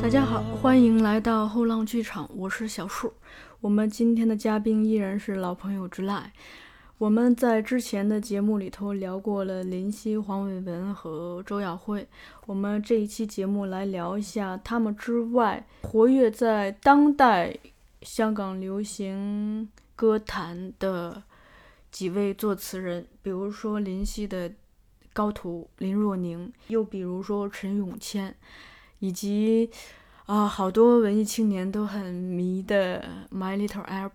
大家好，欢迎来到后浪剧场，我是小树。我们今天的嘉宾依然是老朋友之赖。我们在之前的节目里头聊过了林夕、黄伟文和周耀辉。我们这一期节目来聊一下他们之外活跃在当代香港流行歌坛的几位作词人，比如说林夕的。高徒林若宁，又比如说陈永谦，以及啊，好多文艺青年都很迷的《My Little Airport》。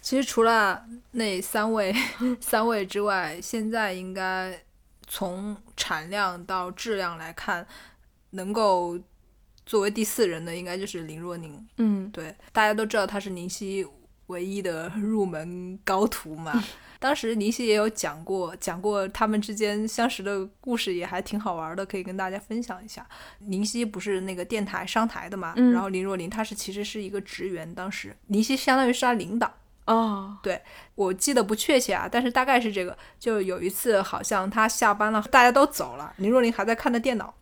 其实除了那三位 三位之外，现在应该从产量到质量来看，能够作为第四人的，应该就是林若宁。嗯，对，大家都知道他是宁熙唯一的入门高徒嘛。当时林夕也有讲过，讲过他们之间相识的故事，也还挺好玩的，可以跟大家分享一下。林夕不是那个电台商台的嘛，然后林若琳她是其实是一个职员，当时林夕相当于是他领导哦。对，我记得不确切啊，但是大概是这个。就有一次好像他下班了，大家都走了，林若琳还在看着电脑。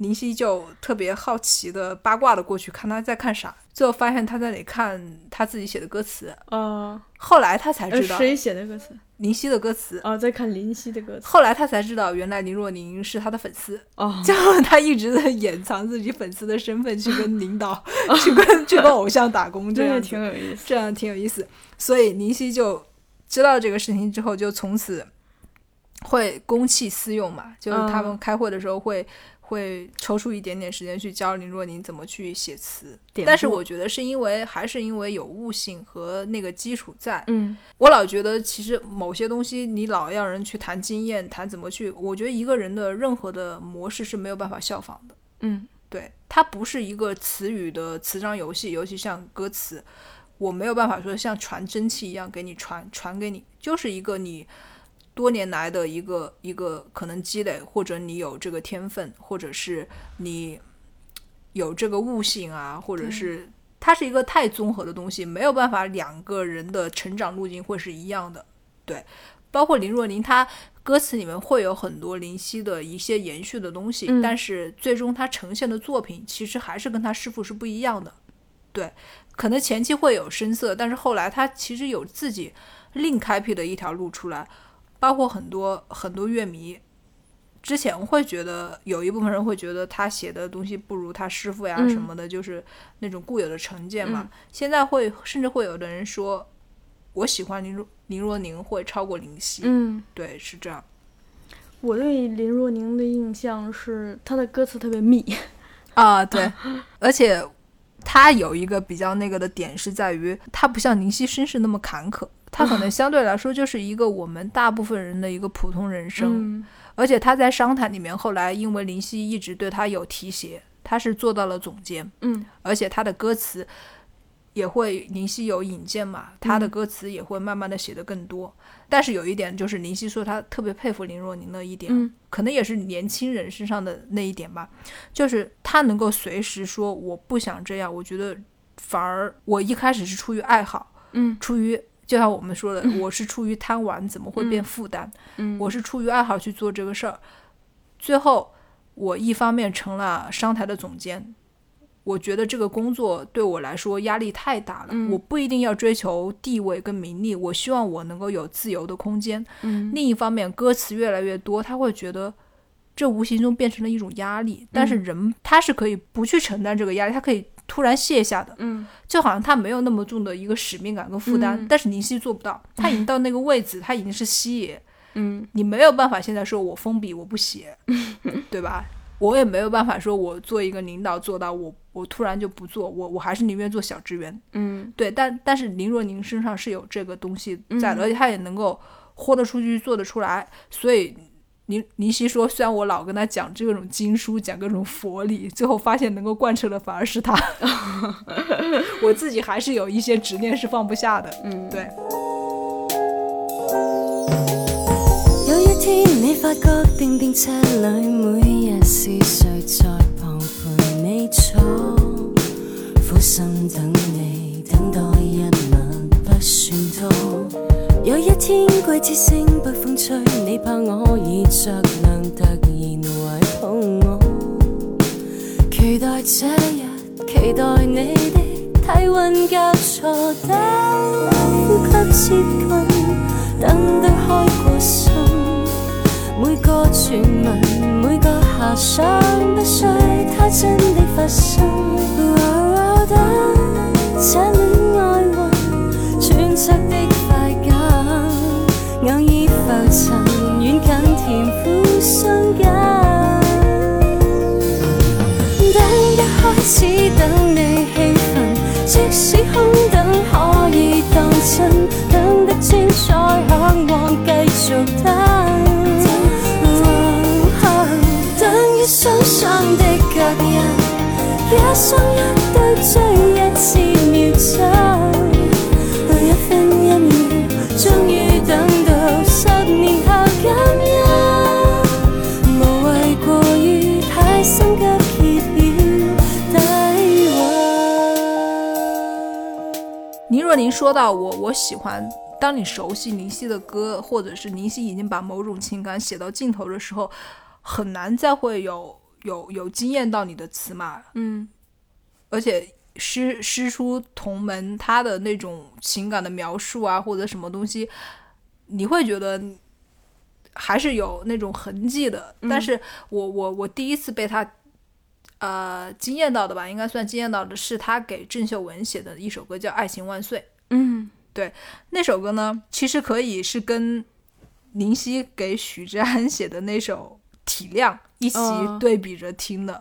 林夕就特别好奇的八卦的过去看他在看啥，最后发现他在那里看他自己写的歌词。嗯，后来他才知道谁写的歌词，林夕的歌词。啊，在看林夕的歌词。后来他才知道，原来林若宁是他的粉丝。哦，这样 他一直在掩藏自己粉丝的身份，去跟领导，去跟去跟偶像打工，这样挺有意思，这样挺有意思。所以林夕就知道这个事情之后，就从此会公器私用嘛，就是他们开会的时候会。会抽出一点点时间去教林若宁怎么去写词。但是我觉得是因为还是因为有悟性和那个基础在。嗯，我老觉得其实某些东西你老要人去谈经验，谈怎么去。我觉得一个人的任何的模式是没有办法效仿的。嗯，对，它不是一个词语的词章游戏，尤其像歌词，我没有办法说像传真气一样给你传传给你，就是一个你。多年来的一个一个可能积累，或者你有这个天分，或者是你有这个悟性啊，或者是它是一个太综合的东西，没有办法两个人的成长路径会是一样的。对，包括林若琳，她歌词里面会有很多林夕的一些延续的东西，但是最终她呈现的作品其实还是跟她师傅是不一样的。对，可能前期会有声色，但是后来她其实有自己另开辟的一条路出来。包括很多很多乐迷之前会觉得有一部分人会觉得他写的东西不如他师傅呀什么的，就是那种固有的成见嘛。现在会甚至会有的人说，我喜欢林若林若宁会超过林夕。嗯，对，是这样。我对林若宁的印象是他的歌词特别密啊，对，而且他有一个比较那个的点是在于他不像林夕身世那么坎坷。他可能相对来说就是一个我们大部分人的一个普通人生，而且他在商谈里面，后来因为林夕一直对他有提携，他是做到了总监，嗯，而且他的歌词也会林夕有引荐嘛，他的歌词也会慢慢的写的更多。但是有一点就是林夕说他特别佩服林若宁的一点，嗯，可能也是年轻人身上的那一点吧，就是他能够随时说我不想这样，我觉得反而我一开始是出于爱好，嗯，出于。就像我们说的，我是出于贪玩，怎么会变负担？我是出于爱好去做这个事儿。最后，我一方面成了商台的总监，我觉得这个工作对我来说压力太大了。我不一定要追求地位跟名利，我希望我能够有自由的空间。另一方面，歌词越来越多，他会觉得这无形中变成了一种压力。但是人他是可以不去承担这个压力，他可以。突然卸下的，嗯，就好像他没有那么重的一个使命感跟负担，但是林夕做不到，他已经到那个位置，他已经是西野，嗯，你没有办法现在说我封笔我不写，对吧？我也没有办法说我做一个领导做到我我突然就不做，我我还是宁愿做小职员，嗯，对，但但是林若宁身上是有这个东西在的，而且他也能够豁得出去做得出来，所以。林林夕说：“虽然我老跟他讲这种经书，讲各种佛理，最后发现能够贯彻的反而是他。我自己还是有一些执念是放不下的。”嗯，对。心等等你一有一天，季節性北風吹，你怕我已着冷，突然懷抱我。期待這日，期待你的體温交錯，等吸接近，等得開過心。每個傳聞，每個遐想，不需它真的發生。等只等你气份，即使空等可以当真，等得精彩，向往继续等。等一双双的脚印，一生一双。说到我，我喜欢当你熟悉林夕的歌，或者是林夕已经把某种情感写到尽头的时候，很难再会有有有惊艳到你的词嘛。嗯，而且师师出同门，他的那种情感的描述啊，或者什么东西，你会觉得还是有那种痕迹的。但是，我我我第一次被他呃惊艳到的吧，应该算惊艳到的是他给郑秀文写的一首歌，叫《爱情万岁》。嗯，对，那首歌呢，其实可以是跟林夕给许志安写的那首《体谅》一起对比着听的，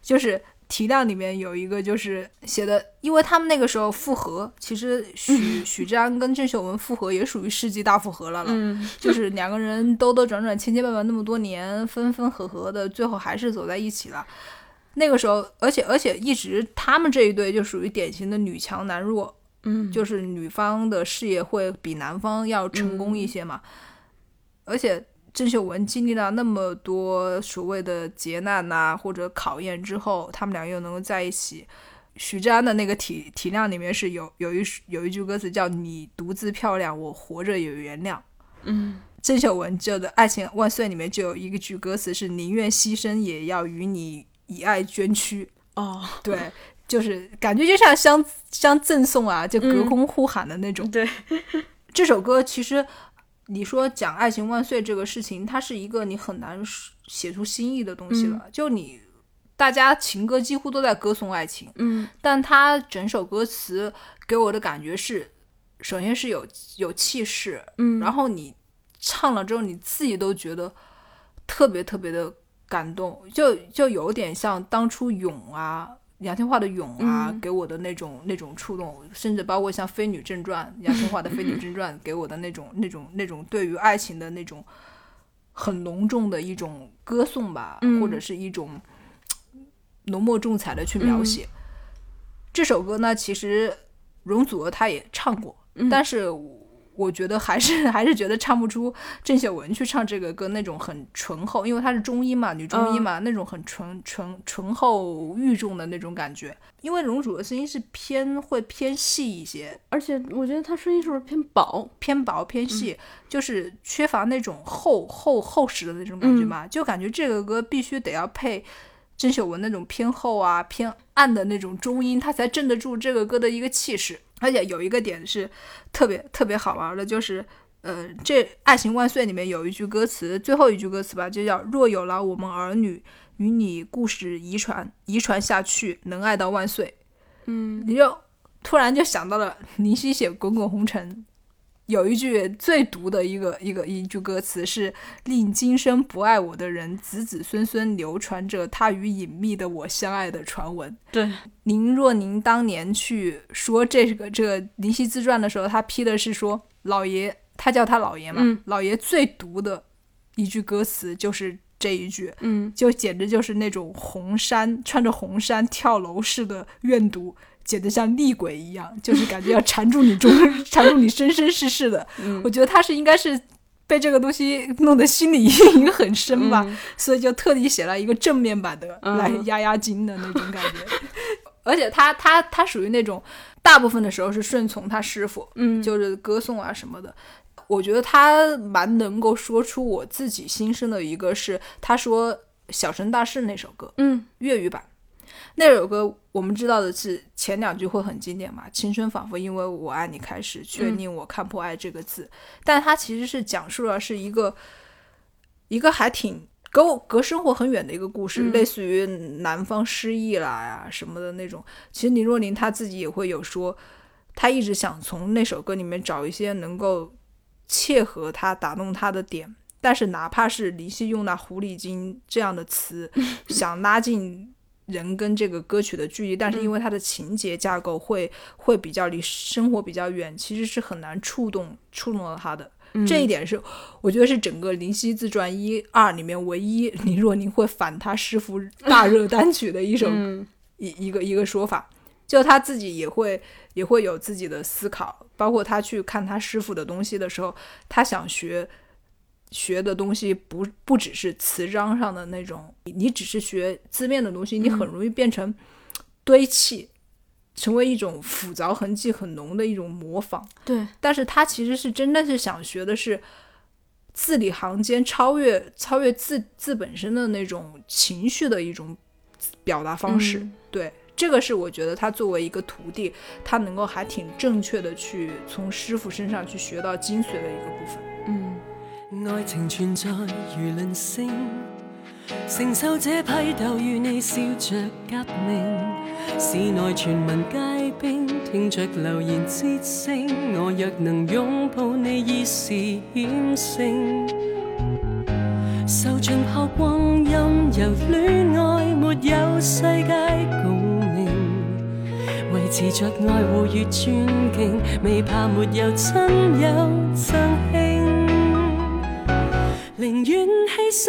就是《体谅》里面有一个就是写的，因为他们那个时候复合，其实许许志安跟郑秀文复合也属于世纪大复合了了，就是两个人兜兜转转、千千万万那么多年，分分合合的，最后还是走在一起了。那个时候，而且而且一直他们这一对就属于典型的女强男弱。嗯，就是女方的事业会比男方要成功一些嘛，而且郑秀文经历了那么多所谓的劫难呐，或者考验之后，他们俩又能够在一起。徐安的那个体体量里面是有有一有一句歌词叫“你独自漂亮，我活着也原谅”。嗯，郑秀文《就的爱情万岁》里面就有一个句歌词是“宁愿牺牲也要与你以爱捐躯”。哦，对。就是感觉就像相相赠送啊，就隔空呼喊的那种。对，这首歌其实你说讲爱情万岁这个事情，它是一个你很难写出新意的东西了。就你大家情歌几乎都在歌颂爱情，嗯，但它整首歌词给我的感觉是，首先是有有气势，嗯，然后你唱了之后，你自己都觉得特别特别的感动，就就有点像当初《勇》啊。杨千嬅的《勇》啊，给我的那种那种触动，甚至包括像《飞女正传》，杨千嬅的《飞女正传》给我的那种那种那种对于爱情的那种很浓重的一种歌颂吧，或者是一种浓墨重彩的去描写。这首歌呢，其实容祖儿她也唱过，但是。我觉得还是 还是觉得唱不出郑秀文去唱这个歌那种很醇厚，因为她是中音嘛，女中音嘛，那种很纯纯醇厚欲重的那种感觉。因为容祖的声音是偏会偏细一些，而且我觉得她声音是不是偏薄、偏薄、偏细，就是缺乏那种厚厚厚实的那种感觉嘛？就感觉这个歌必须得要配郑秀文那种偏厚啊、偏暗的那种中音，她才镇得住这个歌的一个气势。而且有一个点是特别特别好玩的，就是，呃，这《爱情万岁》里面有一句歌词，最后一句歌词吧，就叫“若有了我们儿女，与你故事遗传遗传下去，能爱到万岁”。嗯，你就突然就想到了林夕写《滚滚红尘》。有一句最毒的一个一个一句歌词是令今生不爱我的人子子孙孙流传着他与隐秘的我相爱的传闻。对，您若您当年去说这个这个林夕自传的时候，他批的是说老爷，他叫他老爷嘛。老爷最毒的一句歌词就是这一句，嗯，就简直就是那种红衫穿着红衫跳楼式的怨毒。写的像厉鬼一样，就是感觉要缠住你中，缠住你生生世世的。我觉得他是应该是被这个东西弄得心理阴影很深吧，所以就特地写了一个正面版的来压压惊的那种感觉。而且他他他属于那种大部分的时候是顺从他师傅，嗯，就是歌颂啊什么的。我觉得他蛮能够说出我自己心声的一个是，他说《小生大事》那首歌，嗯，粤语版。那首歌我们知道的是前两句会很经典嘛？青春仿佛因为我爱你开始，却令我看破爱这个字。但它其实是讲述了是一个一个还挺隔我隔生活很远的一个故事，类似于男方失忆啦呀什么的那种。其实林若琳她自己也会有说，她一直想从那首歌里面找一些能够切合她、打动她的点，但是哪怕是林夕用那狐狸精这样的词，想拉近。人跟这个歌曲的距离，但是因为他的情节架构会会比较离生活比较远，其实是很难触动触动到他的。这一点是我觉得是整个林夕自传一二里面唯一林若宁会反他师傅大 热单曲的一首一一个一个说法，就他自己也会也会有自己的思考，包括他去看他师傅的东西的时候，他想学。学的东西不不只是词章上的那种，你只是学字面的东西，你很容易变成堆砌，成为一种复杂痕迹很浓的一种模仿。对，但是他其实是真的是想学的是字里行间超越超越字字本身的那种情绪的一种表达方式。对，这个是我觉得他作为一个徒弟，他能够还挺正确的去从师傅身上去学到精髓的一个部分。嗯。爱情存在如论星，承受这批斗，与你笑着革命。市内全民皆兵，听着流言之声。我若能拥抱你，已是险胜。受尽曝光，任由恋爱没有世界共鸣。维持着爱，护越尊敬，未怕没有亲友赠宁愿牺牲，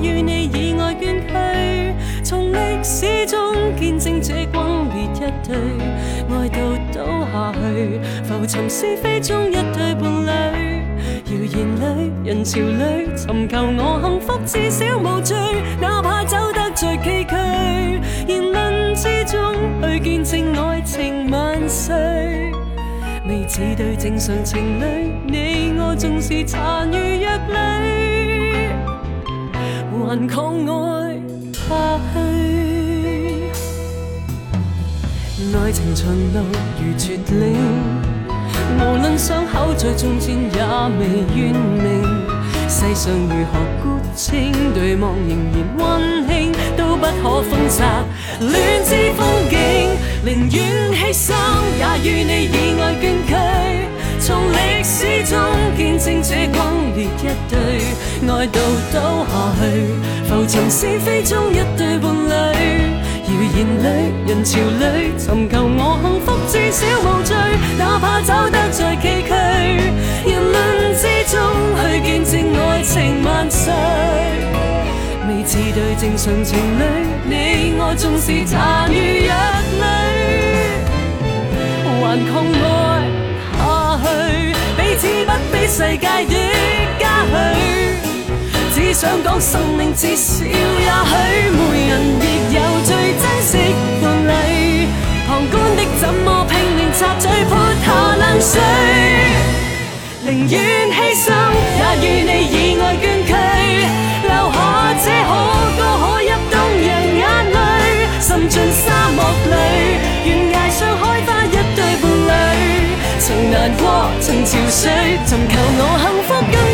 也与你以爱捐去。从历史中见证这光烈一对，爱到倒下去，浮沉是非中一对伴侣。谣言里，人潮里，寻求我幸福至少无罪，哪怕走得再崎岖。言论之中去见证爱情万岁，未似对正常情侣，你我纵是残余弱里。还抗爱下去，爱情长路如绝岭，无论伤口再重千也未怨命。世上如何孤清，对望仍然温馨，都不可封杀恋之风景。宁愿牺牲，也与你以爱捐躯，从历史中见证这光烈一对。爱到倒下去，浮沉是非中一对伴侣，谣言里人潮里，寻求我幸福至少无罪，哪怕走得再崎岖，人伦之中去见证爱情万岁。未似对正常情侣，你我纵是残余弱旅，还共爱下去，彼此不比世界短。想讲生命至少，也许每人亦有最珍惜伴侣。旁观的怎么拼命插嘴泼下冷水？宁愿牺牲也与你以外眷躯，留下这可歌可泣动人眼泪。渗进沙漠里，悬崖上开花一对伴侣。曾难过，曾憔悴，寻求我幸福。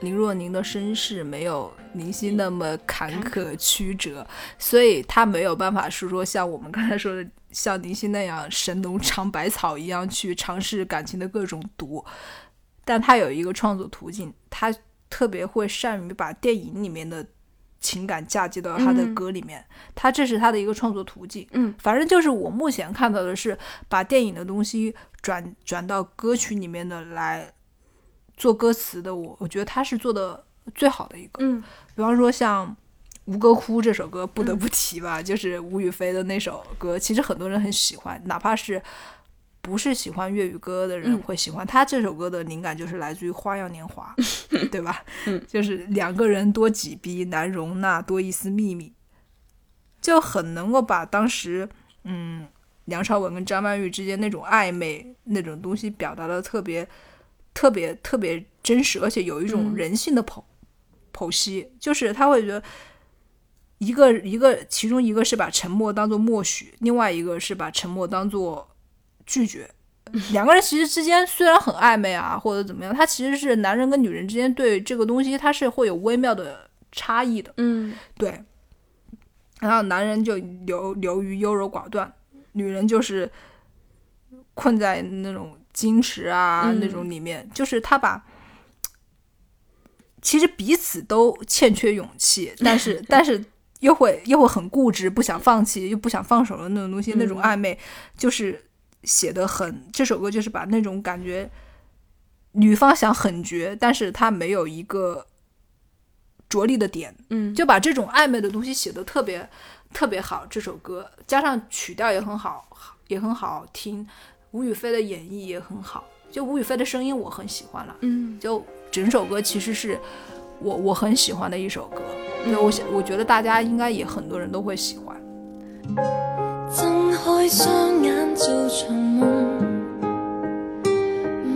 林若宁的身世没有林夕那么坎坷曲折，所以他没有办法是说像我们刚才说的，像林夕那样神农尝百草一样去尝试感情的各种毒。但他有一个创作途径，他特别会善于把电影里面的情感嫁接到他的歌里面，他这是他的一个创作途径。嗯，反正就是我目前看到的是把电影的东西转转到歌曲里面的来。做歌词的我，我觉得他是做的最好的一个。嗯，比方说像《吴哥窟》这首歌，不得不提吧，就是吴雨霏的那首歌，其实很多人很喜欢，哪怕是不是喜欢粤语歌的人会喜欢。他这首歌的灵感就是来自于《花样年华 》，对吧？就是两个人多挤逼，难容纳，多一丝秘密，就很能够把当时嗯梁朝伟跟张曼玉之间那种暧昧那种东西表达的特别。特别特别真实，而且有一种人性的剖剖析，就是他会觉得一个一个，其中一个是把沉默当做默许，另外一个是把沉默当做拒绝。两个人其实之间虽然很暧昧啊，或者怎么样，他其实是男人跟女人之间对这个东西，他是会有微妙的差异的。嗯，对。然后男人就留留于优柔寡断，女人就是困在那种。矜持啊，那种里面，就是他把，其实彼此都欠缺勇气，但是 但是又会又会很固执，不想放弃，又不想放手的那种东西，那种暧昧，就是写的很。这首歌就是把那种感觉，女方想狠绝，但是她没有一个着力的点，嗯，就把这种暧昧的东西写的特别特别好。这首歌加上曲调也很好，也很好听。吴雨霏的演绎也很好，就吴雨霏的声音我很喜欢了，嗯，就整首歌其实是我我很喜欢的一首歌，我想我觉得大家应该也很多人都会喜欢。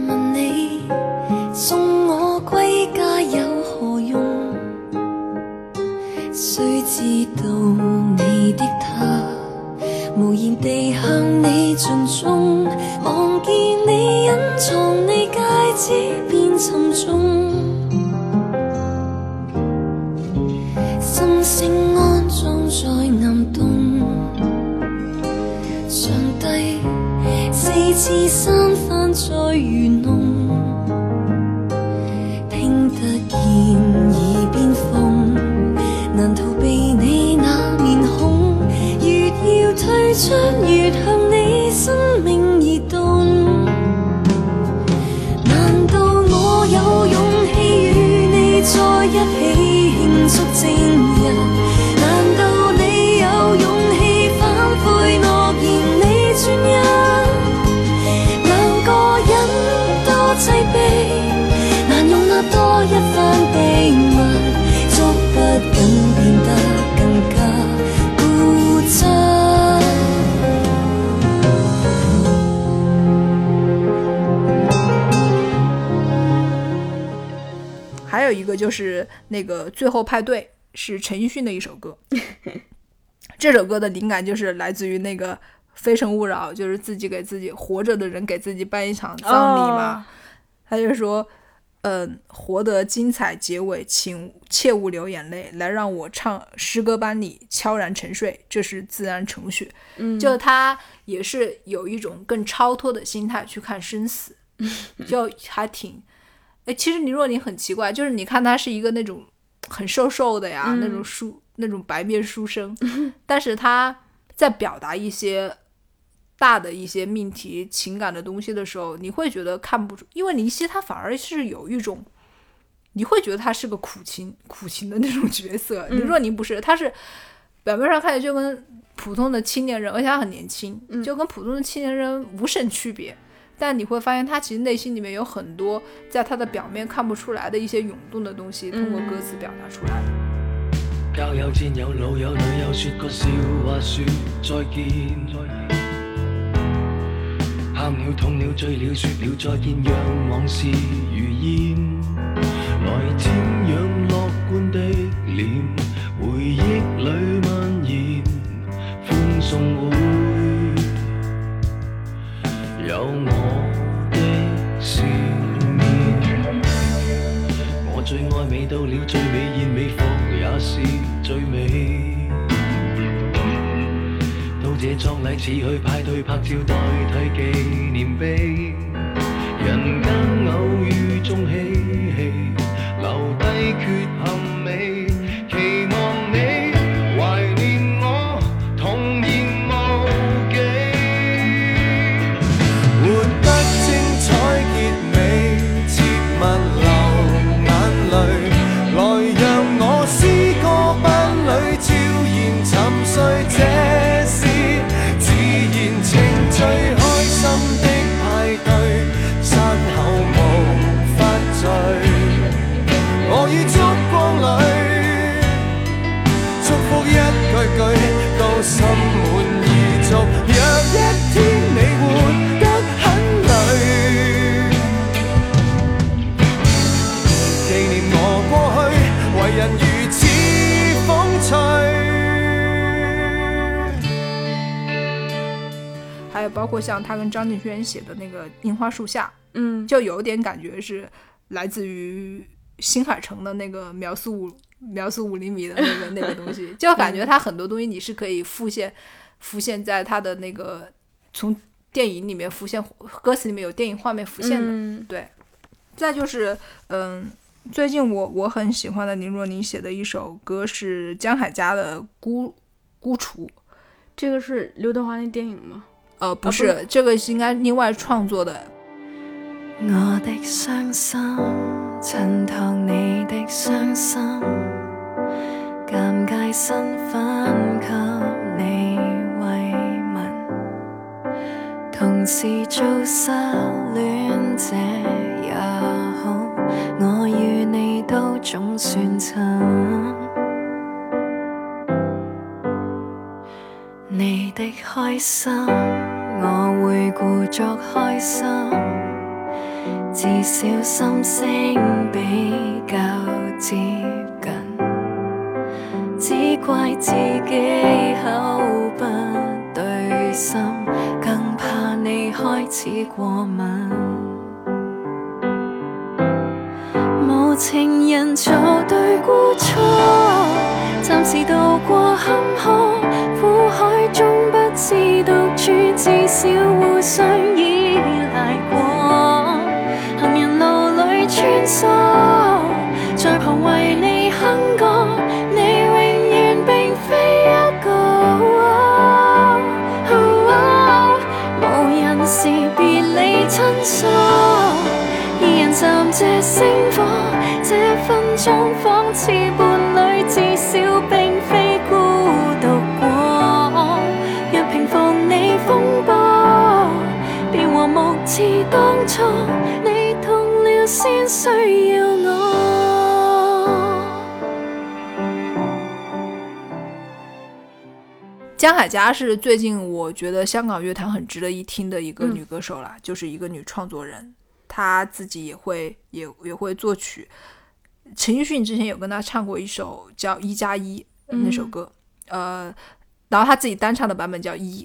问你你送我归家有何用？谁知道的无言地向你尽忠，望见你隐藏你戒指便沉重，心声安葬在暗洞，上帝四次三番再愚弄。肃静。个就是那个最后派对是陈奕迅的一首歌，这首歌的灵感就是来自于那个《非诚勿扰》，就是自己给自己活着的人给自己办一场葬礼嘛。他就说：“嗯，活得精彩，结尾请切勿流眼泪。”来让我唱诗歌班里悄然沉睡，这是自然程序。嗯，就他也是有一种更超脱的心态去看生死，就还挺。哎，其实林若宁很奇怪，就是你看她是一个那种很瘦瘦的呀，那种书那种白面书生，但是她在表达一些大的一些命题、情感的东西的时候，你会觉得看不出，因为林夕他反而是有一种，你会觉得他是个苦情苦情的那种角色。林若宁不是，他是表面上看起来就跟普通的青年人，而且他很年轻，就跟普通的青年人无甚区别。但你会发现他其实内心里面有很多在他的表面看不出来的一些涌动的东西，通过歌词表达出来。嗯交友战友老友女友，说个笑话说再见。喊了痛了醉了，说了再见，让往事如烟。来瞻仰乐观的脸，回忆里。最愛美到了，最美現美服，也是最美。到這葬禮似去派對拍照，代替紀念碑。人間偶遇中嬉戲，留低缺陷美。像他跟张敬轩写的那个樱花树下，嗯，就有点感觉是来自于新海诚的那个描述，描述五厘米的那个那个东西，就感觉他很多东西你是可以浮现，浮现在他的那个从电影里面浮现，歌词里面有电影画面浮现的，对。再就是，嗯，最近我我很喜欢的林若宁写的一首歌是江海家的孤孤雏，这个是刘德华那电影吗？哦不是这个是应该另外创作的我的伤心衬托你的伤心尴尬身份给你慰问同时做失恋者也好我与你都总算衬的开心，我会故作开心，至少心声比较接近。只怪自己口不对心，更怕你开始过敏。无情人做对孤错，暂时渡过坎坷。苦海中不致独处，至少互相依赖过。行人路里穿梭，在旁为你哼歌，你永远并非一个。无人时别理亲疏，二人暂借星火，这分钟仿似。当初你痛了先需要我。江海佳是最近我觉得香港乐坛很值得一听的一个女歌手啦，就是一个女创作人，她自己也会也也会作曲。陈奕迅之前有跟她唱过一首叫《一加一》那首歌，呃，然后她自己单唱的版本叫《一》。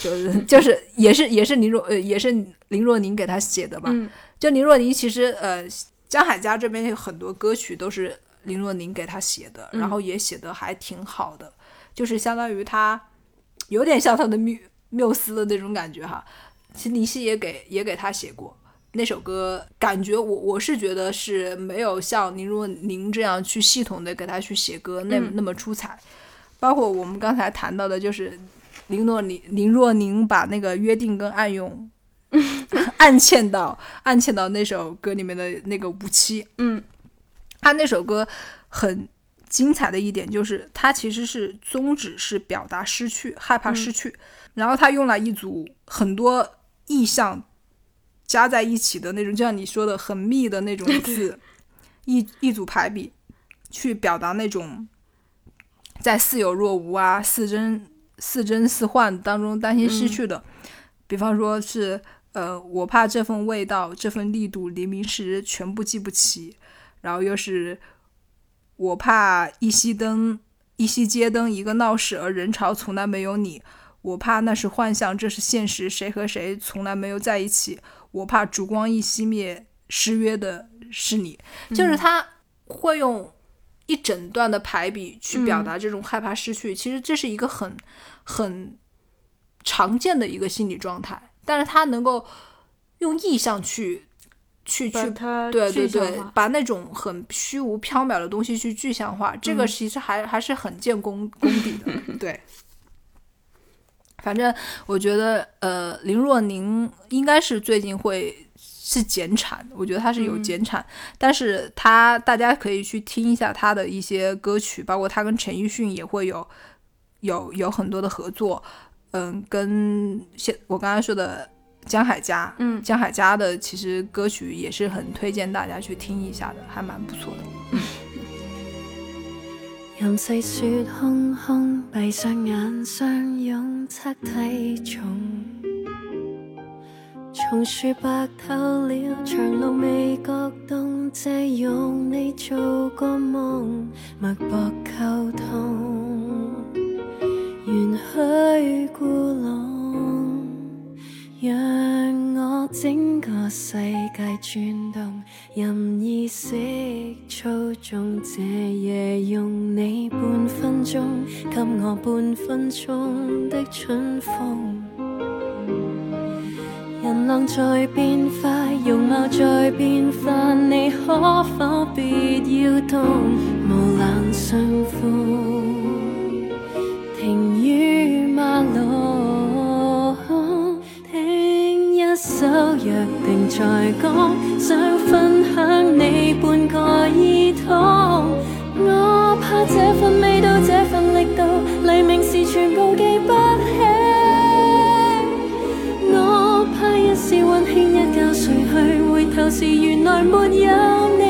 就是就是也是也是林若呃也是林若宁给他写的吧，就林若宁其实呃江海家这边有很多歌曲都是林若宁给他写的，然后也写的还挺好的，就是相当于他有点像他的缪缪斯的那种感觉哈。其实林夕也给也给他写过那首歌，感觉我我是觉得是没有像林若宁这样去系统的给他去写歌那那么出彩，包括我们刚才谈到的就是。林若林林若宁把那个约定跟暗涌 暗嵌到暗嵌到那首歌里面的那个无期，嗯，他那首歌很精彩的一点就是，他其实是宗旨是表达失去、害怕失去，然后他用了一组很多意象加在一起的那种，就像你说的很密的那种字，一一组排比去表达那种在似有若无啊，似真。似真似幻当中，担心失去的，比方说是，呃，我怕这份味道，这份力度，黎明时全部记不起。然后又是，我怕一熄灯，一熄街灯，一个闹市，而人潮从来没有你。我怕那是幻象，这是现实，谁和谁从来没有在一起。我怕烛光一熄灭，失约的是你。就是他会用。一整段的排比去表达这种害怕失去，其实这是一个很很常见的一个心理状态，但是他能够用意象去去去，对对对，把那种很虚无缥缈的东西去具象化，这个其实还还是很见功功底的。对，反正我觉得，呃，林若宁应该是最近会。是减产，我觉得他是有减产，但是他大家可以去听一下他的一些歌曲，包括他跟陈奕迅也会有有有很多的合作，嗯，跟现我刚才说的江海嘉，嗯，江海嘉的其实歌曲也是很推荐大家去听一下的，还蛮不错的。空空，上眼，重。松鼠白透了，长路未觉冻，借用你做个梦，脉搏沟通，允去孤弄，让我整个世界转动，任意识操纵，这夜用你半分钟，给我半分钟的春风。冷在變化，容貌在變化，你可否別要動？無冷相逢，停於馬路，聽一首約定在讲，想分享你半個耳朵。我怕這份味道，這份力度，黎明時全部記不起。轻一觉睡去，回头时原来没有你，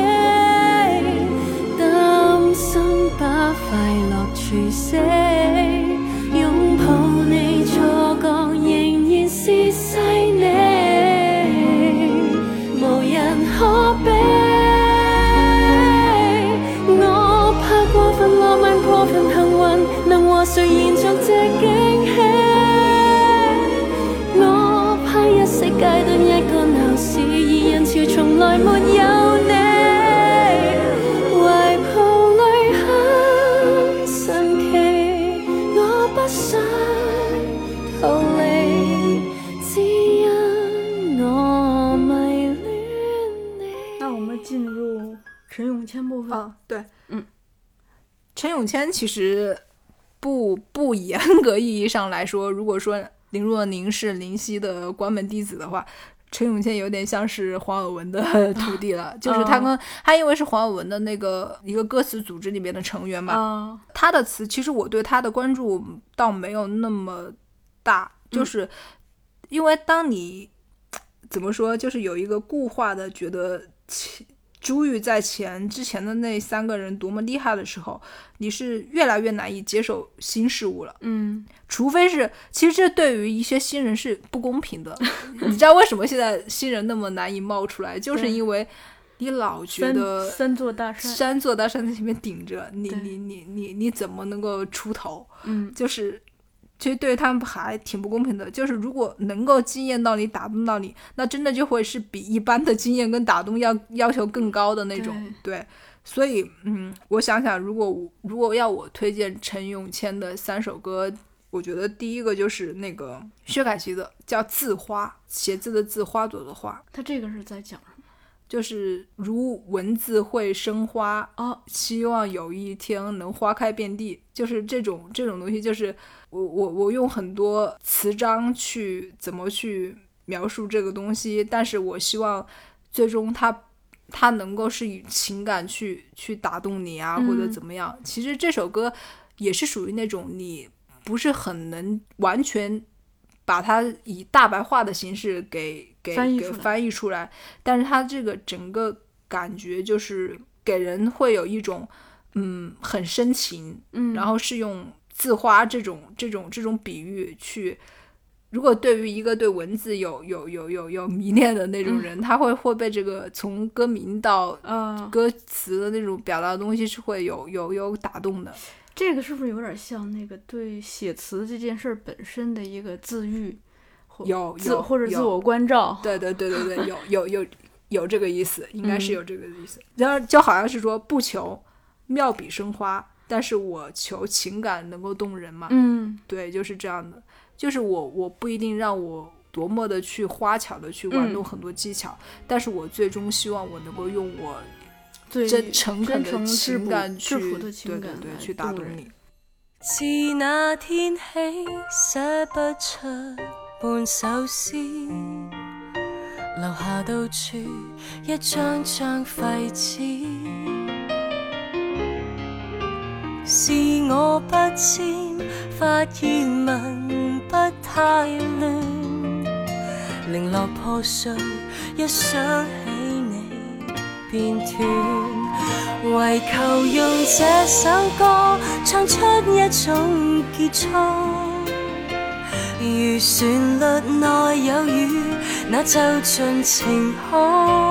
担心把快乐处死。谦其实不不严格意义上来说，如果说林若宁是林夕的关门弟子的话，陈永谦有点像是黄伟文的 徒弟了。就是他跟他因为是黄伟文的那个一个歌词组织里面的成员嘛，他的词其实我对他的关注倒没有那么大，就是因为当你怎么说，就是有一个固化的觉得。朱玉在前之前的那三个人多么厉害的时候，你是越来越难以接受新事物了。嗯，除非是，其实这对于一些新人是不公平的。你知道为什么现在新人那么难以冒出来？就是因为你老觉得三座大山，三座大山在前面顶着你，你你你，你怎么能够出头？嗯，就是。其实对他们还挺不公平的，就是如果能够惊艳到你、打动到你，那真的就会是比一般的惊艳跟打动要要求更高的那种。对，所以，嗯，我想想，如果如果要我推荐陈永谦的三首歌，我觉得第一个就是那个薛凯琪的，叫《字花》，写字的字，花朵的花。他这个是在讲什么？就是如文字会生花啊，希望有一天能花开遍地，就是这种这种东西，就是。我我我用很多词章去怎么去描述这个东西，但是我希望最终它它能够是以情感去去打动你啊或者怎么样。其实这首歌也是属于那种你不是很能完全把它以大白话的形式给给给翻译出来，但是它这个整个感觉就是给人会有一种嗯很深情，嗯，然后是用。自花这种这种这种比喻去，如果对于一个对文字有有有有有迷恋的那种人，他会会被这个从歌名到歌词的那种表达的东西是会有有有打动的。这个是不是有点像那个对写词这件事本身的一个自愈，有自或者自我关照？对对对对对，有有有有这个意思，应该是有这个意思。然后就好像是说不求妙笔生花。但是我求情感能够动人嘛？嗯，对，就是这样的，就是我我不一定让我多么的去花巧的去玩弄很多技巧，但是我最终希望我能够用我最真诚的情感去打动你。那天不半首诗，留下到处一张张废纸。是我不知发现文不太乱，零落破碎，一想起你便断。唯求用这首歌唱出一种结束，如旋律内有雨，那就尽情哭。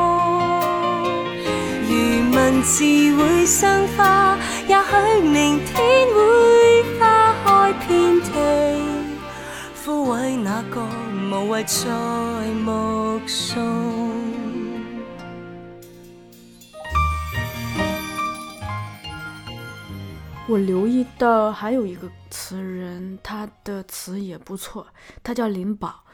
文字会生花，也许明天会花开遍地。枯萎那个无谓再目送。我留意到还有一个词人，他的词也不错，他叫林宝。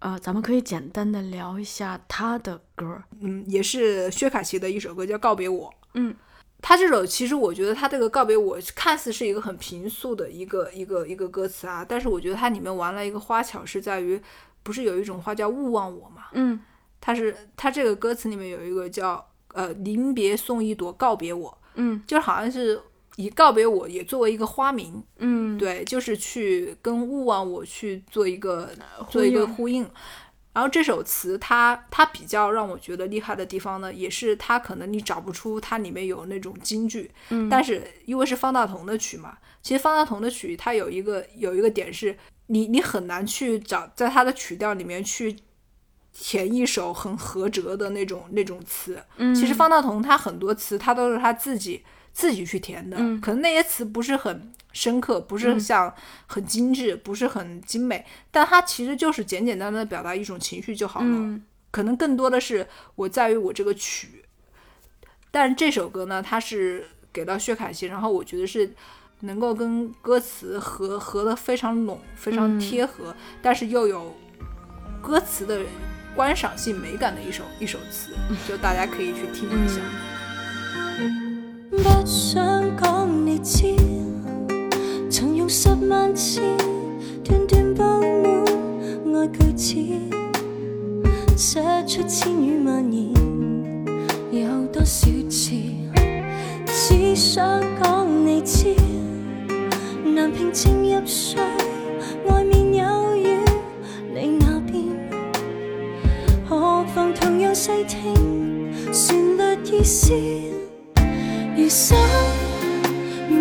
呃，咱们可以简单的聊一下他的歌，嗯，也是薛凯琪的一首歌叫《告别我》，嗯，他这首其实我觉得他这个《告别我》看似是一个很平素的一个一个一个歌词啊，但是我觉得它里面玩了一个花巧，是在于不是有一种花叫“勿忘我”嘛？嗯，它是它这个歌词里面有一个叫呃“临别送一朵告别我”，嗯，就好像是。以告别我，也作为一个花名，嗯，对，就是去跟勿忘我去做一个做一个呼应。然后这首词，它它比较让我觉得厉害的地方呢，也是它可能你找不出它里面有那种京剧，嗯，但是因为是方大同的曲嘛，其实方大同的曲，它有一个有一个点是你你很难去找在它的曲调里面去填一首很合辙的那种那种词。其实方大同他很多词，他都是他自己。自己去填的，可能那些词不是很深刻，不是像很精致，不是很精美，但它其实就是简简单单的表达一种情绪就好了。可能更多的是我在于我这个曲，但这首歌呢，它是给到薛凯琪，然后我觉得是能够跟歌词合合的非常拢，非常贴合，但是又有歌词的观赏性美感的一首一首词，就大家可以去听一下。不想讲你知，曾用十万次段段布满爱句子，写出千语万言，有多少次只想讲你知，难平静入睡，外面有雨，你那边何妨同样细听旋律意思。如想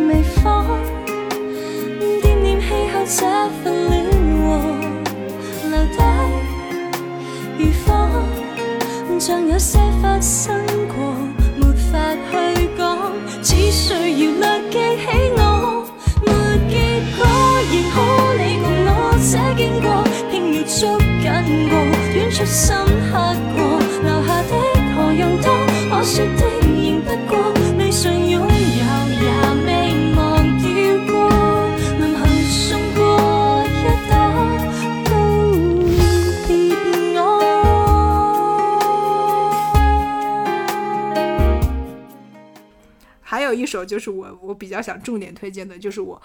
未放，惦念气候这份暖和，留低如风，像有些发生过，没法去讲，只需要略记起我，没结果，仍可你共我这经过，偏要捉紧过，远出心。有一首就是我我比较想重点推荐的，就是我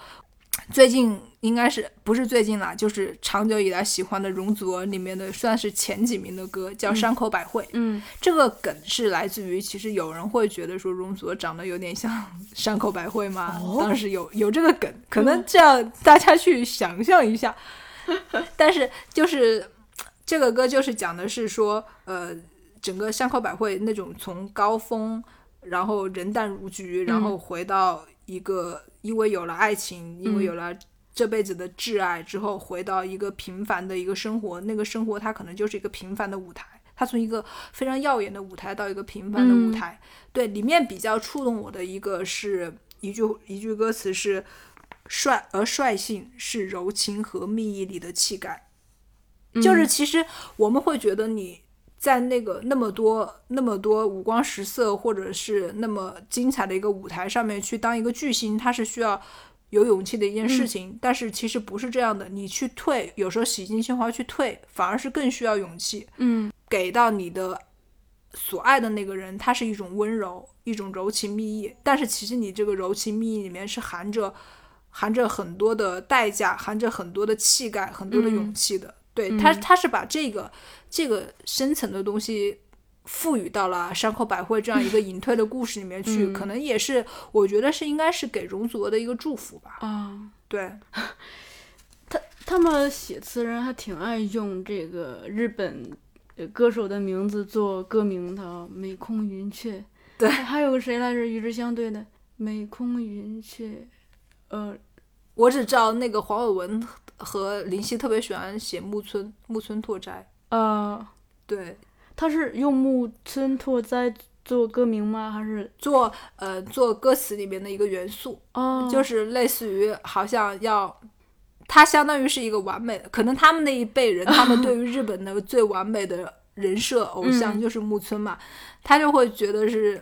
最近应该是不是最近啦，就是长久以来喜欢的容祖儿里面的，算是前几名的歌，叫山口百惠。嗯，这个梗是来自于，其实有人会觉得说容祖儿长得有点像山口百惠吗？当时有有这个梗，可能这样大家去想象一下。但是就是这个歌就是讲的是说，呃，整个山口百惠那种从高峰。然后人淡如菊，然后回到一个因为有了爱情，因为有了这辈子的挚爱之后，回到一个平凡的一个生活。那个生活它可能就是一个平凡的舞台，它从一个非常耀眼的舞台到一个平凡的舞台。对，里面比较触动我的一个是一句一句歌词是“率而率性是柔情和蜜意里的气概”，就是其实我们会觉得你。在那个那么多那么多五光十色或者是那么精彩的一个舞台上面去当一个巨星，他是需要有勇气的一件事情。但是其实不是这样的，你去退，有时候洗尽铅华去退，反而是更需要勇气。嗯，给到你的所爱的那个人，他是一种温柔，一种柔情蜜意。但是其实你这个柔情蜜意里面是含着含着很多的代价，含着很多的气概，很多的勇气的。对他，他是把这个这个深层的东西赋予到了山口百惠这样一个隐退的故事里面去，可能也是我觉得是应该是给容祖儿的一个祝福吧。啊，对。他他们写词人还挺爱用这个日本歌手的名字做歌名的，《美空云雀》。对，还有谁来着？与之相对的《美空云雀》。呃，我只知道那个黄伟文和林夕特别喜欢写木村木村拓哉。嗯，对，他是用木村拓哉做歌名吗？还是做呃做歌词里面的一个元素？哦，就是类似于好像要，他相当于是一个完美的，可能他们那一辈人，他们对于日本那个最完美的人设偶像就是木村嘛，他就会觉得是。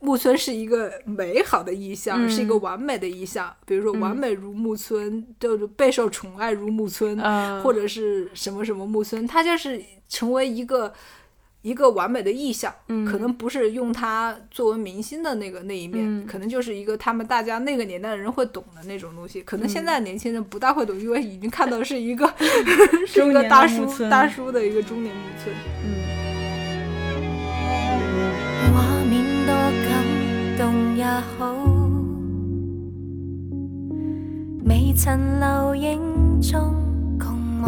木村是一个美好的意象，是一个完美的意象。比如说，完美如木村，就是备受宠爱如木村，或者是什么什么木村，他就是成为一个一个完美的意象。嗯，可能不是用他作为明星的那个那一面，可能就是一个他们大家那个年代的人会懂的那种东西。可能现在年轻人不大会懂，因为已经看到是一个 中年大叔大叔的一个中年木村。嗯。人流影中共舞，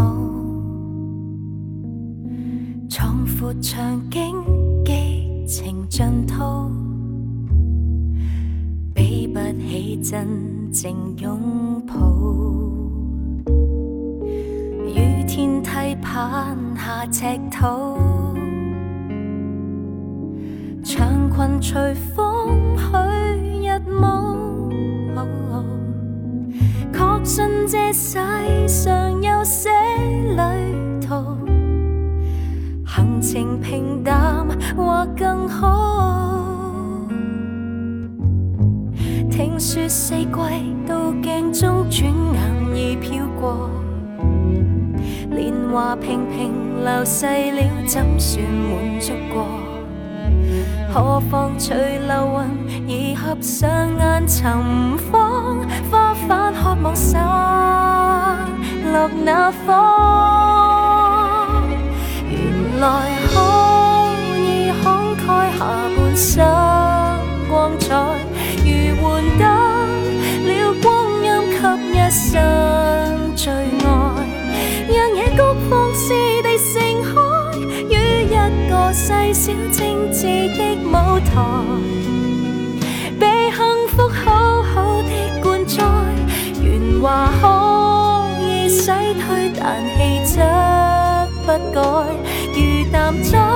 壮阔场景，激情尽吐，比不起真正拥抱。雨天梯攀下赤土，长裙随风。这世上有些旅途，行程平淡或更好。听说四季到镜中转眼已飘过，年华平平流逝了，怎算满足过？何妨随流云，而合上眼寻芳。花瓣渴望散落那方？原来可以慷慨下半生光彩，如换灯。不改，如淡妆，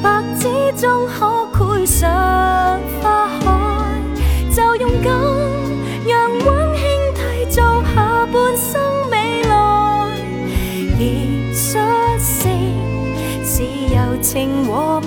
白纸中可绘上花海。就用金，让温馨缔造下半生未来。而失性是柔情和。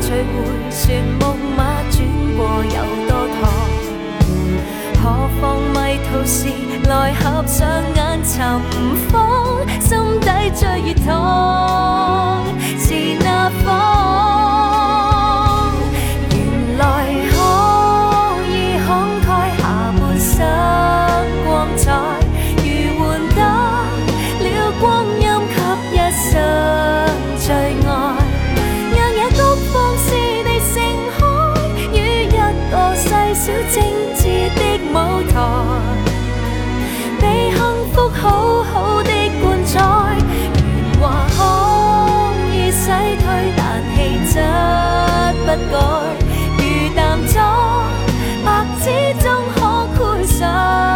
聚会旋木马转过有多趟。何妨迷途时来合上眼寻访心底最热烫是那方。被幸福好好的灌采，圆滑可以洗退，但气质不改。如淡妆，白纸中可窥出。